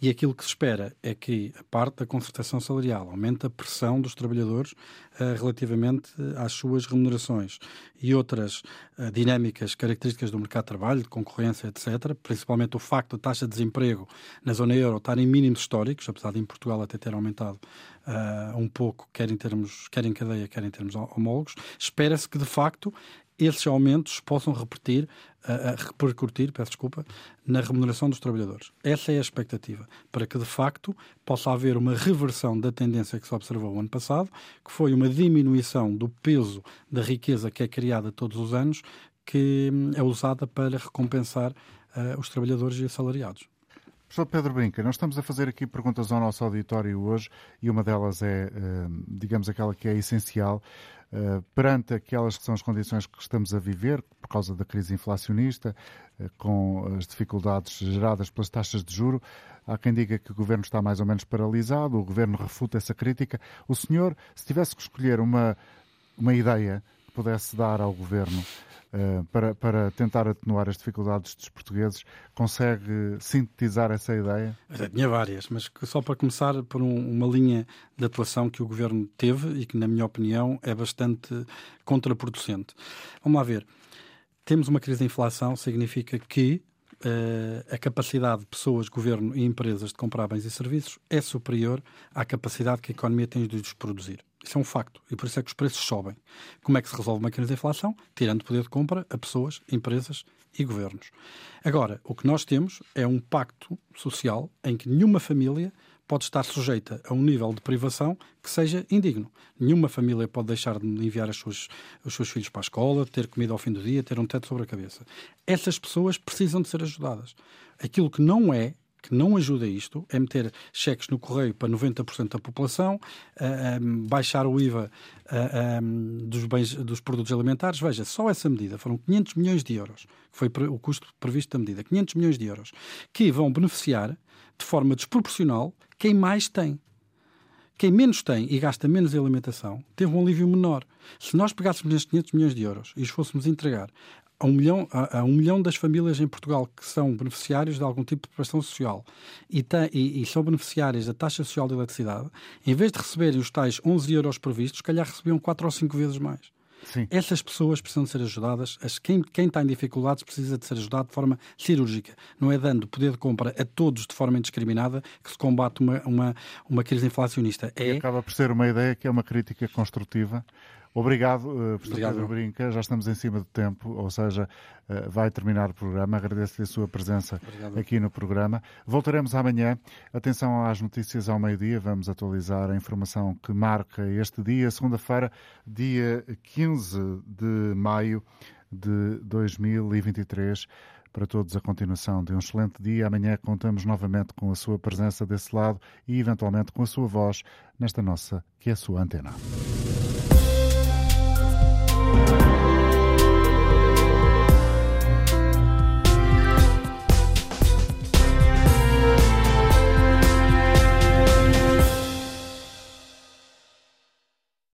Speaker 10: e aquilo que se espera é que a parte da concertação salarial aumente a pressão dos trabalhadores uh, relativamente às suas remunerações e outras uh, dinâmicas características do mercado de trabalho, de concorrência, etc., principalmente o facto da taxa de desemprego na zona euro estar em mínimos históricos, apesar de em Portugal até ter aumentado uh, um pouco, quer em termos, quer em cadeia, quer em termos homólogos, espera-se que de facto esses aumentos possam repetir, uh, repercutir, peço desculpa, na remuneração dos trabalhadores. Essa é a expectativa, para que de facto possa haver uma reversão da tendência que se observou o ano passado, que foi uma diminuição do peso da riqueza que é criada todos os anos, que hum, é usada para recompensar uh, os trabalhadores e assalariados.
Speaker 2: Professor Pedro Brinca, nós estamos a fazer aqui perguntas ao nosso auditório hoje e uma delas é, eh, digamos, aquela que é essencial. Uh, perante aquelas que são as condições que estamos a viver, por causa da crise inflacionista, uh, com as dificuldades geradas pelas taxas de juro, há quem diga que o governo está mais ou menos paralisado, o governo refuta essa crítica. O senhor, se tivesse que escolher uma, uma ideia que pudesse dar ao governo para, para tentar atenuar as dificuldades dos portugueses, consegue sintetizar essa ideia?
Speaker 10: Tinha várias, mas só para começar por um, uma linha de atuação que o governo teve e que, na minha opinião, é bastante contraproducente. Vamos lá ver. Temos uma crise de inflação, significa que Uh, a capacidade de pessoas, governo e empresas de comprar bens e serviços é superior à capacidade que a economia tem de os produzir. Isso é um facto e por isso é que os preços sobem. Como é que se resolve uma crise de inflação? Tirando poder de compra a pessoas, empresas e governos. Agora, o que nós temos é um pacto social em que nenhuma família pode estar sujeita a um nível de privação que seja indigno. Nenhuma família pode deixar de enviar suas, os seus filhos para a escola, ter comida ao fim do dia, ter um teto sobre a cabeça. Essas pessoas precisam de ser ajudadas. Aquilo que não é que não ajuda isto é meter cheques no correio para 90% da população, uh, baixar o IVA uh, dos, bens, dos produtos alimentares. Veja, só essa medida foram 500 milhões de euros, que foi o custo previsto da medida, 500 milhões de euros, que vão beneficiar de forma desproporcional quem mais tem. Quem menos tem e gasta menos em alimentação teve um alívio menor. Se nós pegássemos estes 500 milhões de euros e os fôssemos entregar a um, milhão, a, a, um milhão das famílias em Portugal que são beneficiários de algum tipo de prestação social e, tem, e, e, são beneficiárias da taxa social de eletricidade, em vez de receberem os tais 11 euros previstos, calhar recebiam 4 ou 5 vezes mais. Sim. Essas pessoas precisam de ser ajudadas. Quem, quem está em dificuldades precisa de ser ajudado de forma cirúrgica. Não é dando poder de compra a todos de forma indiscriminada que se combate uma, uma, uma crise inflacionista.
Speaker 2: É... E acaba por ser uma ideia que é uma crítica construtiva Obrigado, uh, professor Obrigado. Pedro Brinca. Já estamos em cima do tempo, ou seja, uh, vai terminar o programa. Agradeço-lhe a sua presença Obrigado. aqui no programa. Voltaremos amanhã. Atenção às notícias ao meio-dia. Vamos atualizar a informação que marca este dia, segunda-feira, dia 15 de maio de 2023 para todos a continuação de um excelente dia. Amanhã contamos novamente com a sua presença desse lado e, eventualmente, com a sua voz nesta nossa, que é a sua antena.